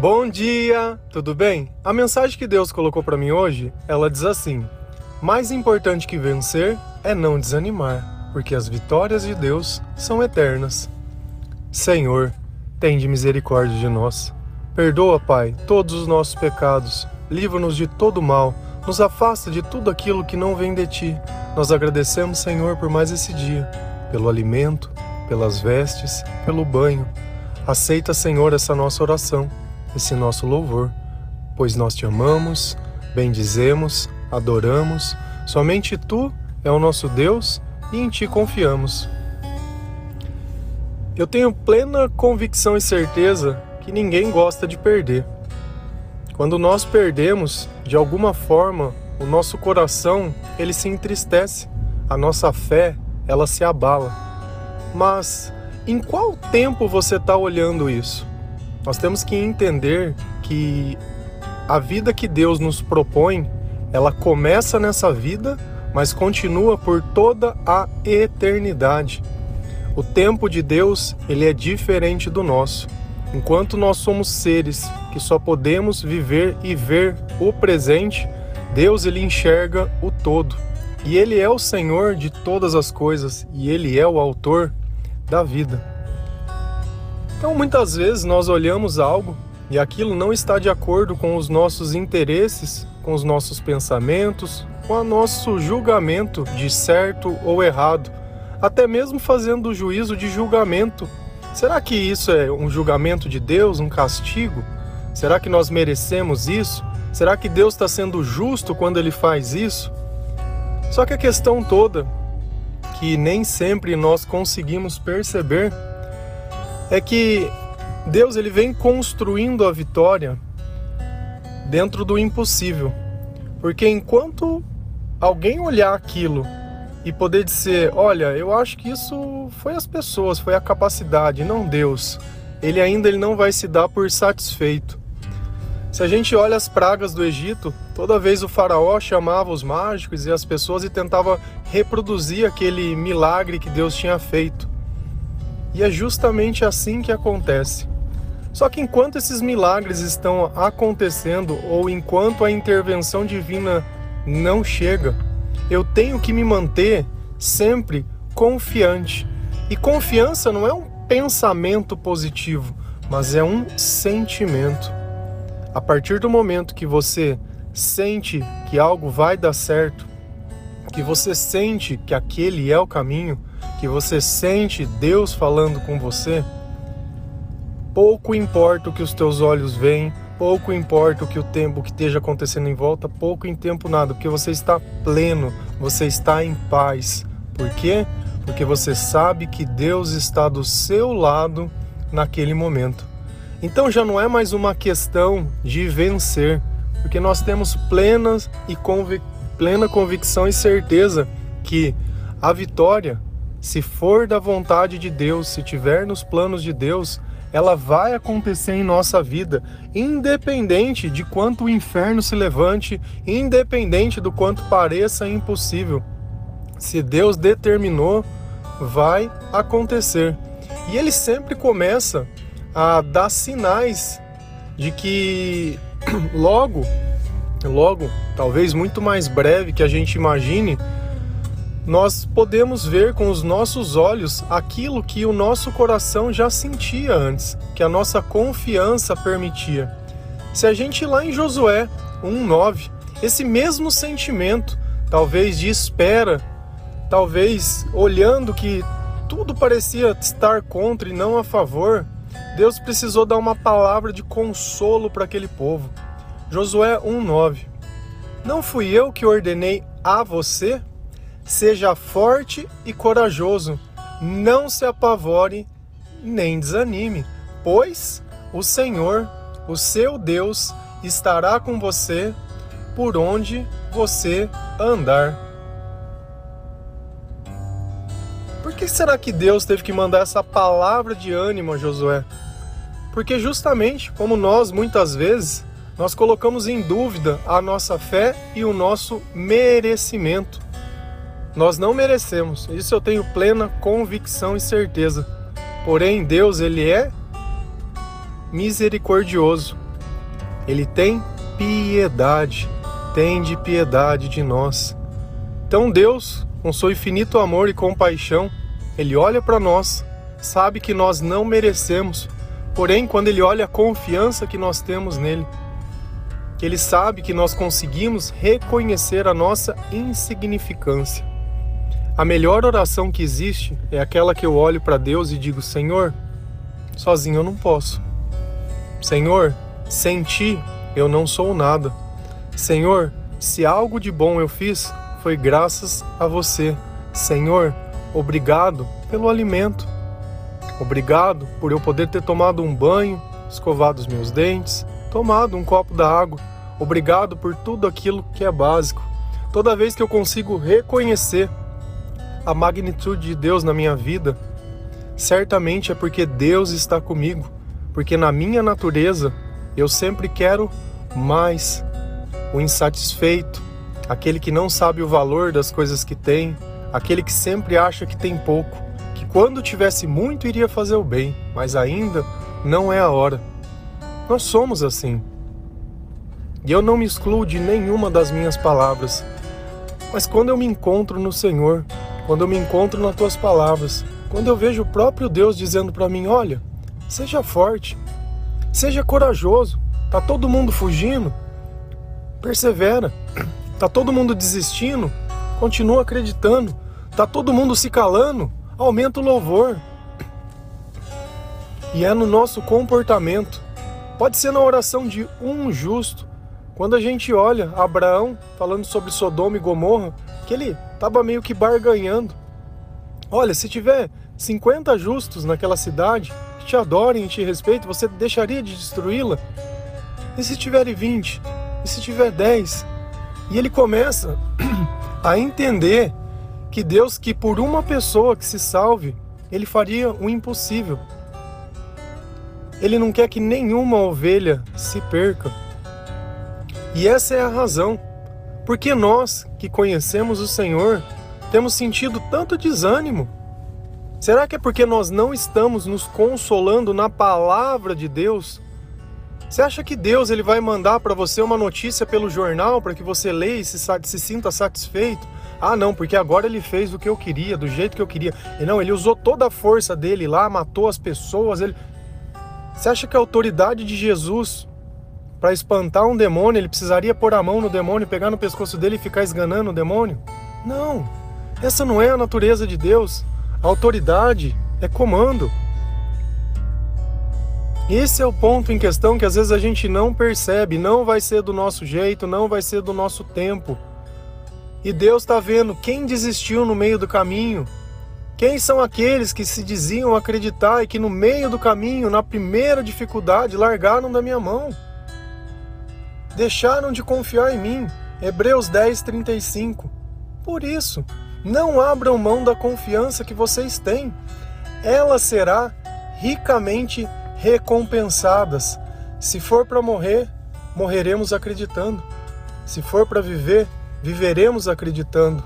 Bom dia, tudo bem? A mensagem que Deus colocou para mim hoje, ela diz assim: Mais importante que vencer é não desanimar, porque as vitórias de Deus são eternas. Senhor, tende misericórdia de nós. Perdoa, Pai, todos os nossos pecados. Livra-nos de todo mal. Nos afasta de tudo aquilo que não vem de ti. Nós agradecemos, Senhor, por mais esse dia, pelo alimento, pelas vestes, pelo banho. Aceita, Senhor, essa nossa oração esse nosso louvor, pois nós te amamos, bendizemos, adoramos, somente tu é o nosso Deus e em ti confiamos. Eu tenho plena convicção e certeza que ninguém gosta de perder. Quando nós perdemos, de alguma forma, o nosso coração ele se entristece, a nossa fé ela se abala. Mas em qual tempo você está olhando isso? Nós temos que entender que a vida que Deus nos propõe, ela começa nessa vida, mas continua por toda a eternidade. O tempo de Deus, ele é diferente do nosso. Enquanto nós somos seres que só podemos viver e ver o presente, Deus ele enxerga o todo. E ele é o Senhor de todas as coisas e ele é o autor da vida. Então, muitas vezes nós olhamos algo e aquilo não está de acordo com os nossos interesses, com os nossos pensamentos, com o nosso julgamento de certo ou errado, até mesmo fazendo o juízo de julgamento. Será que isso é um julgamento de Deus, um castigo? Será que nós merecemos isso? Será que Deus está sendo justo quando ele faz isso? Só que a questão toda, que nem sempre nós conseguimos perceber, é que Deus ele vem construindo a vitória dentro do impossível. Porque enquanto alguém olhar aquilo e poder dizer, olha, eu acho que isso foi as pessoas, foi a capacidade, não Deus. Ele ainda ele não vai se dar por satisfeito. Se a gente olha as pragas do Egito, toda vez o faraó chamava os mágicos e as pessoas e tentava reproduzir aquele milagre que Deus tinha feito. E é justamente assim que acontece. Só que enquanto esses milagres estão acontecendo ou enquanto a intervenção divina não chega, eu tenho que me manter sempre confiante. E confiança não é um pensamento positivo, mas é um sentimento. A partir do momento que você sente que algo vai dar certo, que você sente que aquele é o caminho, que você sente Deus falando com você, pouco importa o que os teus olhos veem, pouco importa o que o tempo que esteja acontecendo em volta, pouco em tempo nada, porque você está pleno, você está em paz. Por quê? Porque você sabe que Deus está do seu lado naquele momento. Então já não é mais uma questão de vencer, porque nós temos plenas e convic plena convicção e certeza que a vitória se for da vontade de Deus, se tiver nos planos de Deus, ela vai acontecer em nossa vida, independente de quanto o inferno se levante, independente do quanto pareça impossível. Se Deus determinou, vai acontecer. E ele sempre começa a dar sinais de que logo, logo, talvez muito mais breve que a gente imagine, nós podemos ver com os nossos olhos aquilo que o nosso coração já sentia antes, que a nossa confiança permitia. Se a gente lá em Josué 1:9, esse mesmo sentimento, talvez de espera, talvez olhando que tudo parecia estar contra e não a favor, Deus precisou dar uma palavra de consolo para aquele povo. Josué 1:9. Não fui eu que ordenei a você? Seja forte e corajoso, não se apavore nem desanime, pois o Senhor, o seu Deus, estará com você por onde você andar. Por que será que Deus teve que mandar essa palavra de ânimo a Josué? Porque justamente como nós muitas vezes nós colocamos em dúvida a nossa fé e o nosso merecimento. Nós não merecemos, isso eu tenho plena convicção e certeza. Porém, Deus, ele é misericordioso Ele tem piedade, tem de piedade de nós. Então Deus, com seu infinito amor e compaixão, ele olha para nós, sabe que nós não merecemos, porém quando ele olha a confiança que nós temos nele, ele sabe que nós conseguimos reconhecer a nossa insignificância. A melhor oração que existe é aquela que eu olho para Deus e digo: Senhor, sozinho eu não posso. Senhor, sem ti eu não sou nada. Senhor, se algo de bom eu fiz, foi graças a você. Senhor, obrigado pelo alimento. Obrigado por eu poder ter tomado um banho, escovado os meus dentes, tomado um copo da água. Obrigado por tudo aquilo que é básico. Toda vez que eu consigo reconhecer a magnitude de Deus na minha vida, certamente é porque Deus está comigo, porque na minha natureza eu sempre quero mais. O insatisfeito, aquele que não sabe o valor das coisas que tem, aquele que sempre acha que tem pouco, que quando tivesse muito iria fazer o bem, mas ainda não é a hora. Nós somos assim. E eu não me excluo de nenhuma das minhas palavras. Mas quando eu me encontro no Senhor, quando eu me encontro nas tuas palavras, quando eu vejo o próprio Deus dizendo para mim: olha, seja forte, seja corajoso, tá todo mundo fugindo, persevera, tá todo mundo desistindo, continua acreditando, tá todo mundo se calando, aumenta o louvor. E é no nosso comportamento, pode ser na oração de um justo, quando a gente olha Abraão falando sobre Sodoma e Gomorra, que ele estava meio que barganhando. Olha, se tiver 50 justos naquela cidade que te adorem e te respeitem, você deixaria de destruí-la? E se tiver 20? E se tiver 10? E ele começa a entender que Deus, que por uma pessoa que se salve, ele faria o impossível. Ele não quer que nenhuma ovelha se perca. E essa é a razão porque nós que conhecemos o Senhor temos sentido tanto desânimo. Será que é porque nós não estamos nos consolando na palavra de Deus? Você acha que Deus ele vai mandar para você uma notícia pelo jornal para que você leia e se, se sinta satisfeito? Ah, não, porque agora ele fez o que eu queria, do jeito que eu queria. E não, ele usou toda a força dele lá, matou as pessoas. Ele... Você acha que a autoridade de Jesus para espantar um demônio, ele precisaria pôr a mão no demônio, pegar no pescoço dele e ficar esganando o demônio? Não. Essa não é a natureza de Deus. A autoridade é comando. Esse é o ponto em questão que às vezes a gente não percebe, não vai ser do nosso jeito, não vai ser do nosso tempo. E Deus está vendo quem desistiu no meio do caminho. Quem são aqueles que se diziam acreditar e que no meio do caminho, na primeira dificuldade, largaram da minha mão? Deixaram de confiar em mim. Hebreus 10, 35. Por isso, não abram mão da confiança que vocês têm. Ela será ricamente recompensadas. Se for para morrer, morreremos acreditando. Se for para viver, viveremos acreditando.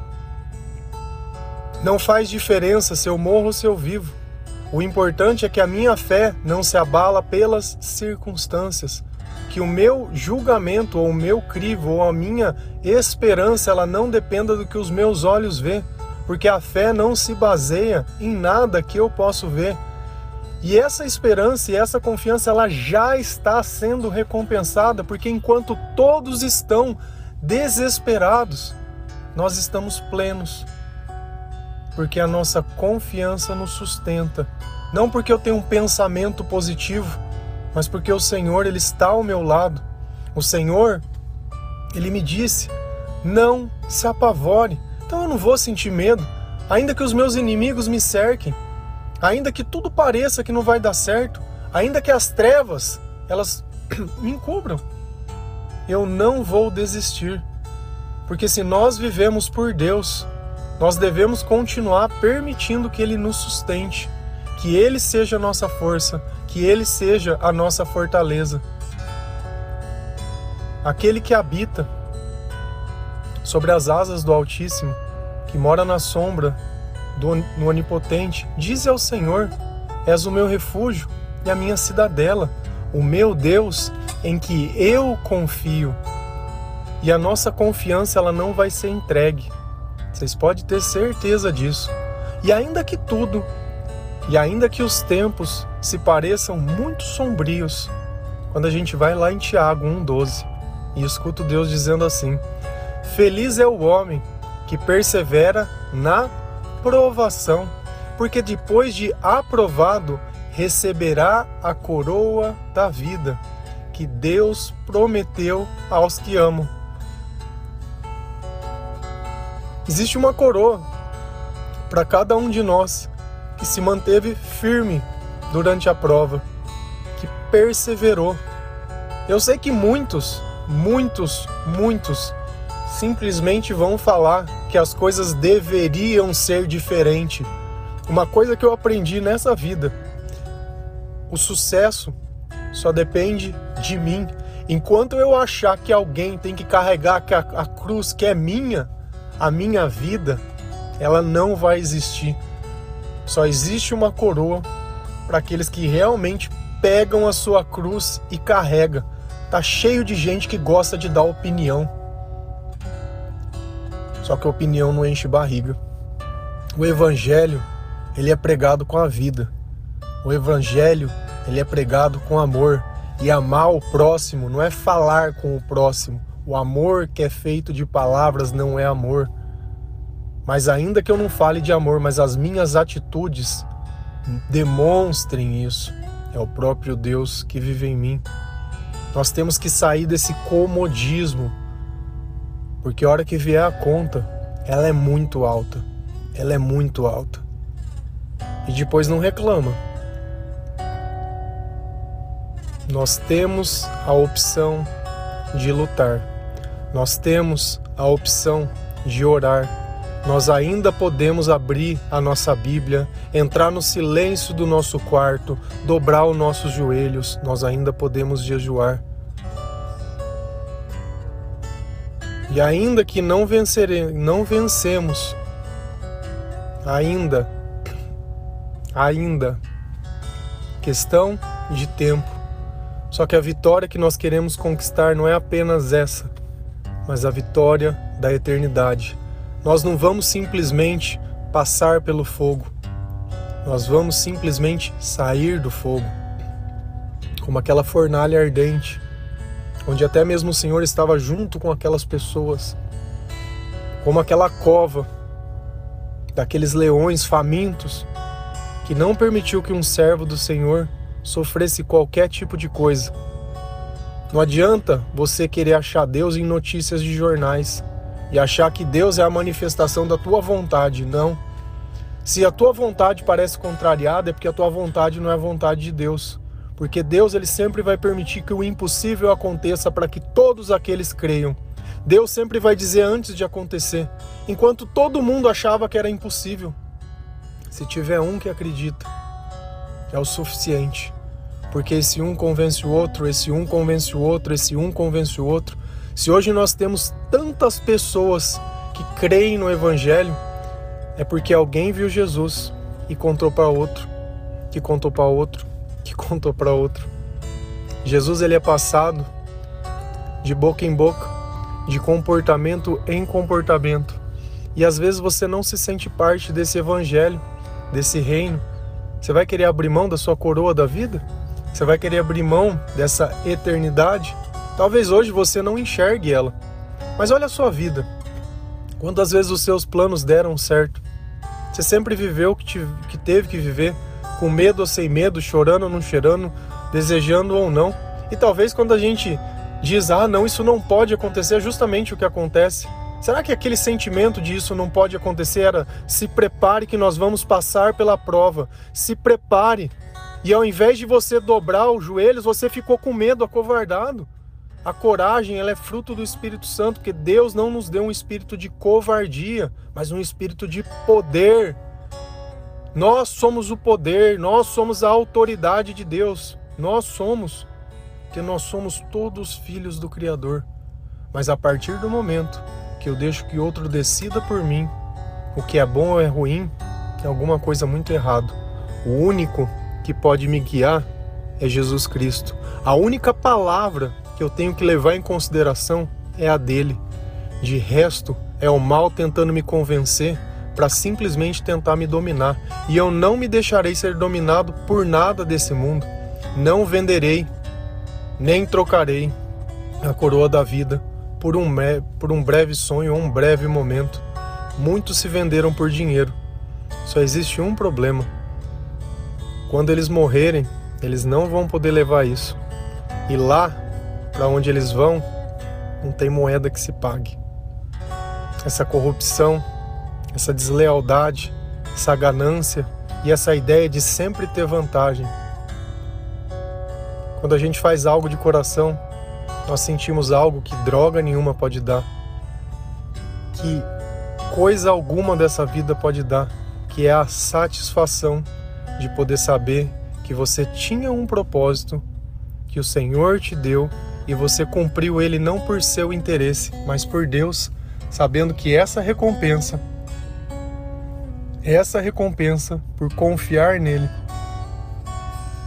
Não faz diferença se eu morro ou se eu vivo. O importante é que a minha fé não se abala pelas circunstâncias que o meu julgamento ou o meu crivo ou a minha esperança ela não dependa do que os meus olhos vê, porque a fé não se baseia em nada que eu posso ver. E essa esperança e essa confiança ela já está sendo recompensada, porque enquanto todos estão desesperados, nós estamos plenos. Porque a nossa confiança nos sustenta, não porque eu tenho um pensamento positivo, mas porque o Senhor ele está ao meu lado. O Senhor, ele me disse: "Não se apavore". Então eu não vou sentir medo, ainda que os meus inimigos me cerquem, ainda que tudo pareça que não vai dar certo, ainda que as trevas elas me encubram. Eu não vou desistir. Porque se nós vivemos por Deus, nós devemos continuar permitindo que ele nos sustente, que ele seja a nossa força, que Ele seja a nossa fortaleza. Aquele que habita sobre as asas do Altíssimo, que mora na sombra do no Onipotente, diz ao Senhor: És o meu refúgio e a minha cidadela, o meu Deus, em que eu confio. E a nossa confiança ela não vai ser entregue. Vocês podem ter certeza disso. E ainda que tudo, e ainda que os tempos se pareçam muito sombrios, quando a gente vai lá em Tiago 1,12 e escuta Deus dizendo assim: Feliz é o homem que persevera na provação, porque depois de aprovado receberá a coroa da vida que Deus prometeu aos que amam. Existe uma coroa para cada um de nós que se manteve firme durante a prova, que perseverou. Eu sei que muitos, muitos, muitos simplesmente vão falar que as coisas deveriam ser diferentes. Uma coisa que eu aprendi nessa vida: o sucesso só depende de mim. Enquanto eu achar que alguém tem que carregar a, a cruz que é minha, a minha vida, ela não vai existir. Só existe uma coroa para aqueles que realmente pegam a sua cruz e carrega. Tá cheio de gente que gosta de dar opinião. Só que a opinião não enche barriga. O evangelho, ele é pregado com a vida. O evangelho, ele é pregado com amor. E amar o próximo não é falar com o próximo. O amor que é feito de palavras não é amor. Mas ainda que eu não fale de amor, mas as minhas atitudes demonstrem isso. É o próprio Deus que vive em mim. Nós temos que sair desse comodismo, porque a hora que vier a conta, ela é muito alta. Ela é muito alta. E depois não reclama. Nós temos a opção de lutar. Nós temos a opção de orar nós ainda podemos abrir a nossa Bíblia, entrar no silêncio do nosso quarto, dobrar os nossos joelhos, nós ainda podemos jejuar. E ainda que não, vencere, não vencemos, ainda, ainda, questão de tempo. Só que a vitória que nós queremos conquistar não é apenas essa, mas a vitória da eternidade nós não vamos simplesmente passar pelo fogo, nós vamos simplesmente sair do fogo, como aquela fornalha ardente, onde até mesmo o Senhor estava junto com aquelas pessoas, como aquela cova daqueles leões famintos que não permitiu que um servo do Senhor sofresse qualquer tipo de coisa. Não adianta você querer achar Deus em notícias de jornais e achar que Deus é a manifestação da tua vontade. Não. Se a tua vontade parece contrariada, é porque a tua vontade não é a vontade de Deus. Porque Deus ele sempre vai permitir que o impossível aconteça para que todos aqueles creiam. Deus sempre vai dizer antes de acontecer, enquanto todo mundo achava que era impossível. Se tiver um que acredita, é o suficiente. Porque esse um convence o outro, esse um convence o outro, esse um convence o outro, se hoje nós temos tantas pessoas que creem no Evangelho, é porque alguém viu Jesus e contou para outro, que contou para outro, que contou para outro. Jesus ele é passado de boca em boca, de comportamento em comportamento. E às vezes você não se sente parte desse evangelho, desse reino. Você vai querer abrir mão da sua coroa da vida? Você vai querer abrir mão dessa eternidade? Talvez hoje você não enxergue ela, mas olha a sua vida. Quantas vezes os seus planos deram certo? Você sempre viveu o que, que teve que viver, com medo ou sem medo, chorando ou não cheirando, desejando ou não. E talvez quando a gente diz, ah, não, isso não pode acontecer, é justamente o que acontece. Será que aquele sentimento de isso não pode acontecer era se prepare que nós vamos passar pela prova, se prepare. E ao invés de você dobrar os joelhos, você ficou com medo, acovardado. A coragem ela é fruto do Espírito Santo, porque Deus não nos deu um espírito de covardia, mas um espírito de poder. Nós somos o poder, nós somos a autoridade de Deus. Nós somos, que nós somos todos filhos do Criador. Mas a partir do momento que eu deixo que outro decida por mim, o que é bom ou é ruim, tem alguma coisa muito errado. O único que pode me guiar é Jesus Cristo. A única palavra que eu tenho que levar em consideração é a dele. De resto, é o mal tentando me convencer para simplesmente tentar me dominar. E eu não me deixarei ser dominado por nada desse mundo. Não venderei, nem trocarei a coroa da vida por um, por um breve sonho ou um breve momento. Muitos se venderam por dinheiro. Só existe um problema. Quando eles morrerem, eles não vão poder levar isso. E lá, para onde eles vão, não tem moeda que se pague. Essa corrupção, essa deslealdade, essa ganância e essa ideia de sempre ter vantagem. Quando a gente faz algo de coração, nós sentimos algo que droga nenhuma pode dar, que coisa alguma dessa vida pode dar, que é a satisfação de poder saber que você tinha um propósito que o Senhor te deu e você cumpriu ele não por seu interesse, mas por Deus, sabendo que essa recompensa, essa recompensa por confiar nele,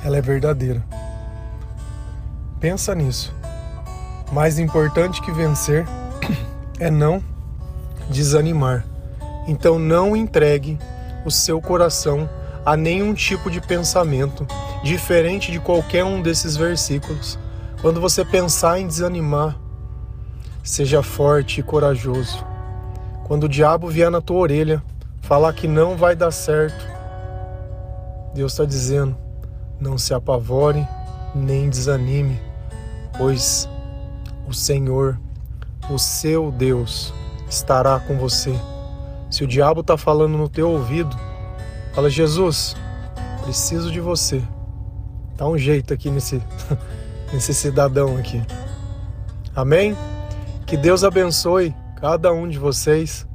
ela é verdadeira. Pensa nisso. Mais importante que vencer é não desanimar. Então não entregue o seu coração a nenhum tipo de pensamento diferente de qualquer um desses versículos. Quando você pensar em desanimar, seja forte e corajoso. Quando o diabo vier na tua orelha falar que não vai dar certo, Deus está dizendo: não se apavore nem desanime, pois o Senhor, o seu Deus, estará com você. Se o diabo está falando no teu ouvido, fala: Jesus, preciso de você. Dá um jeito aqui nesse, nesse cidadão aqui. Amém? Que Deus abençoe cada um de vocês.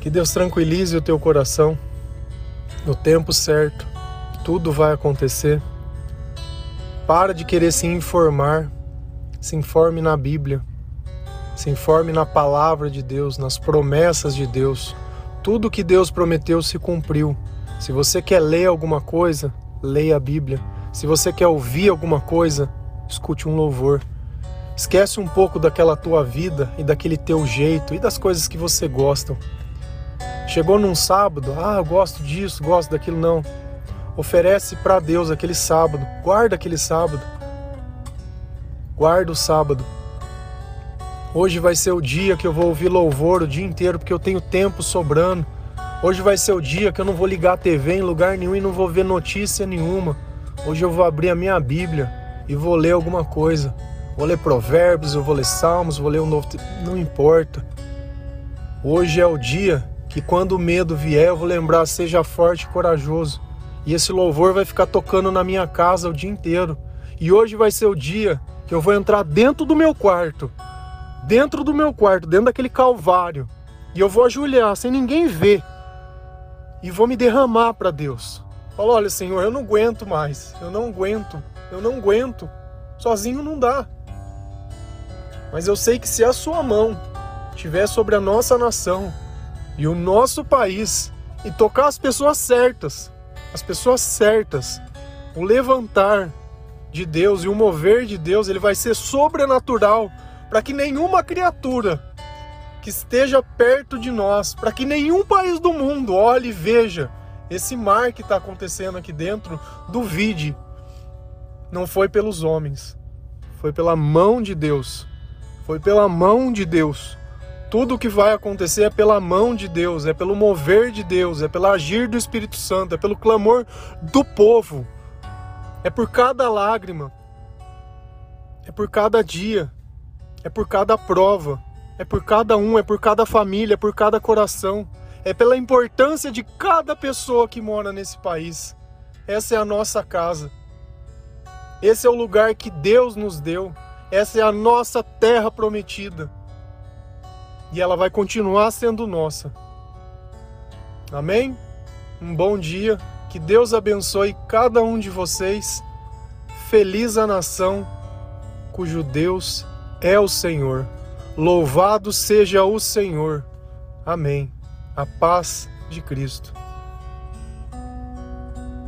Que Deus tranquilize o teu coração. No tempo certo, tudo vai acontecer. Para de querer se informar se informe na Bíblia, se informe na palavra de Deus, nas promessas de Deus. Tudo que Deus prometeu se cumpriu. Se você quer ler alguma coisa, leia a Bíblia. Se você quer ouvir alguma coisa, escute um louvor. Esquece um pouco daquela tua vida e daquele teu jeito e das coisas que você gosta. Chegou num sábado, ah, eu gosto disso, gosto daquilo, não. Oferece para Deus aquele sábado, guarda aquele sábado Guarda o sábado. Hoje vai ser o dia que eu vou ouvir louvor o dia inteiro porque eu tenho tempo sobrando. Hoje vai ser o dia que eu não vou ligar a TV em lugar nenhum e não vou ver notícia nenhuma. Hoje eu vou abrir a minha Bíblia e vou ler alguma coisa. Vou ler Provérbios, eu vou ler Salmos, vou ler um novo. Não importa. Hoje é o dia que quando o medo vier, eu vou lembrar: seja forte e corajoso. E esse louvor vai ficar tocando na minha casa o dia inteiro. E hoje vai ser o dia que eu vou entrar dentro do meu quarto, dentro do meu quarto, dentro daquele calvário, e eu vou ajoelhar sem ninguém ver e vou me derramar para Deus. Falo, olha, Senhor, eu não aguento mais, eu não aguento, eu não aguento, sozinho não dá. Mas eu sei que se a sua mão estiver sobre a nossa nação e o nosso país e tocar as pessoas certas, as pessoas certas, o levantar de Deus e o mover de Deus, ele vai ser sobrenatural para que nenhuma criatura que esteja perto de nós, para que nenhum país do mundo olhe e veja esse mar que está acontecendo aqui dentro, duvide. Não foi pelos homens, foi pela mão de Deus. Foi pela mão de Deus. Tudo o que vai acontecer é pela mão de Deus, é pelo mover de Deus, é pelo agir do Espírito Santo, é pelo clamor do povo. É por cada lágrima, é por cada dia, é por cada prova, é por cada um, é por cada família, é por cada coração, é pela importância de cada pessoa que mora nesse país. Essa é a nossa casa. Esse é o lugar que Deus nos deu. Essa é a nossa terra prometida. E ela vai continuar sendo nossa. Amém? Um bom dia. Que Deus abençoe cada um de vocês. Feliz a nação cujo Deus é o Senhor. Louvado seja o Senhor. Amém. A paz de Cristo.